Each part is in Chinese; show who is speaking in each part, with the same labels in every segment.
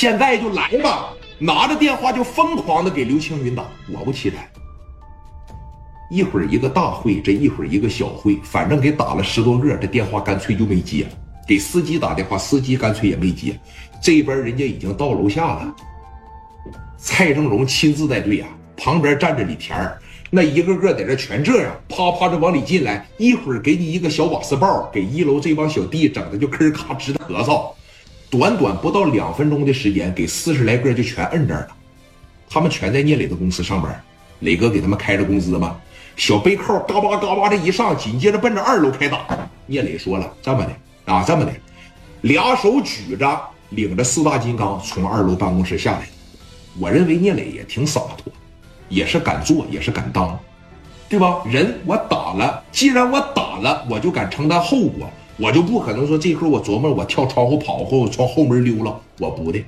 Speaker 1: 现在就来吧！拿着电话就疯狂的给刘青云打，果不其然，一会儿一个大会，这一会一个小会，反正给打了十多个，这电话干脆就没接。给司机打电话，司机干脆也没接。这边人家已经到楼下了，蔡正荣亲自带队啊，旁边站着李田儿，那一个个在这全这样，啪啪的往里进来，一会儿给你一个小瓦斯爆，给一楼这帮小弟整的就吭咔直咳嗽。短短不到两分钟的时间，给四十来个就全摁这儿了。他们全在聂磊的公司上班，磊哥给他们开着工资吗？小背扣嘎巴嘎巴的一上，紧接着奔着二楼开打。聂磊说了：“这么的啊，这么的，俩手举着，领着四大金刚从二楼办公室下来。我认为聂磊也挺洒脱，也是敢做，也是敢当，对吧？人我打了，既然我打了，我就敢承担后果。”我就不可能说这会儿我琢磨我跳窗户跑或从后门溜了，我不的。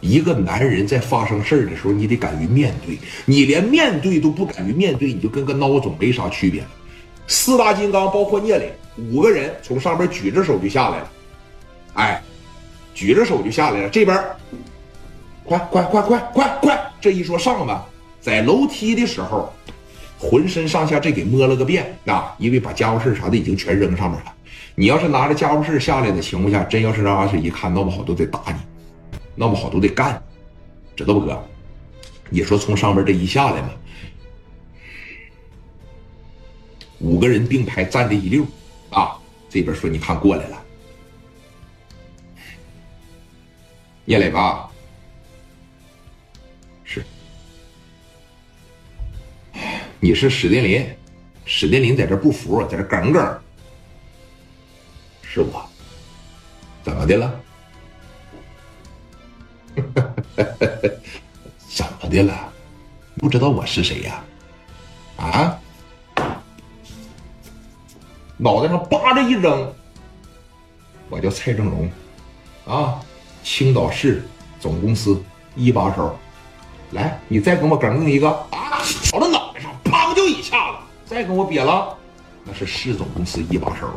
Speaker 1: 一个男人在发生事儿的时候，你得敢于面对。你连面对都不敢于面对，你就跟个孬种没啥区别。四大金刚包括聂磊五个人从上边举着手就下来了，哎，举着手就下来了。这边，快快快快快快！这一说上吧，在楼梯的时候，浑身上下这给摸了个遍啊，因为把家伙事啥的已经全扔上面了。你要是拿着家务事下来的情况下，真要是让阿水一看，闹不好都得打你，闹不好都得干，知道不哥？你说从上边这一下来嘛，五个人并排站着一溜，啊，这边说你看过来了，聂磊吧？是，你是史殿林，史殿林在这不服，在这耿耿。是我，怎么的了？怎么的了？不知道我是谁呀？啊？脑袋上叭着一扔，我叫蔡正荣，啊，青岛市总公司一把手。来，你再给我耿耿一个啊！朝着脑袋上砰就一下子，再给我瘪了，那是市总公司一把手。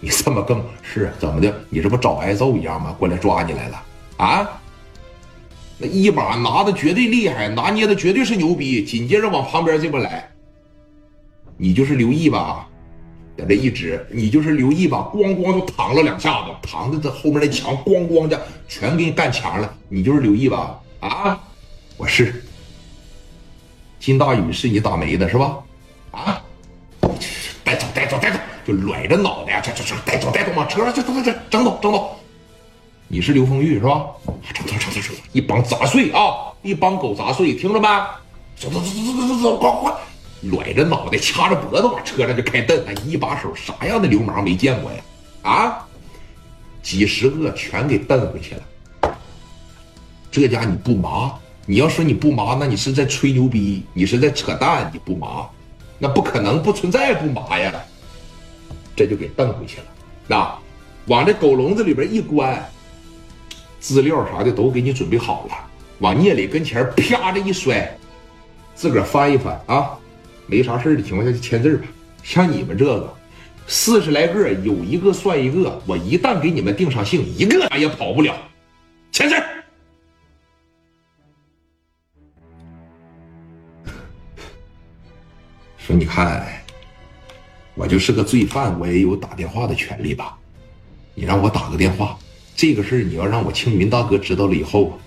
Speaker 1: 你这么更是怎么的？你这不找挨揍一样吗？过来抓你来了啊！那一把拿的绝对厉害，拿捏的绝对是牛逼。紧接着往旁边这边来，你就是刘毅吧？在这一指，你就是刘毅吧？咣咣就躺了两下子，躺在这后面那墙，咣咣的全给你干墙了。你就是刘毅吧？啊，我是。金大宇是你打没的是吧？啊，带走，就甩着脑袋，这这这带走带走往车上，这这这整走整走。你是刘丰玉是吧？整走整走整走，一帮杂碎啊，一帮狗杂碎，听着没？走走走走走走走，快快！甩着脑袋，掐着脖子往车上就开蹬，一把手啥样的流氓没见过呀？啊，几十个全给蹬回去了。这家你不麻？你要说你不麻，那你是在吹牛逼，你是在扯淡，你不麻，那不可能，不存在不麻呀。这就给蹬回去了，啊往这狗笼子里边一关，资料啥的都给你准备好了，往聂磊跟前啪的一摔，自个儿翻一翻啊，没啥事的情况下就签字吧。像你们这个四十来个，有一个算一个，我一旦给你们定上姓，一个也跑不了，签字。说你看。我就是个罪犯，我也有打电话的权利吧？你让我打个电话，这个事儿你要让我青云大哥知道了以后，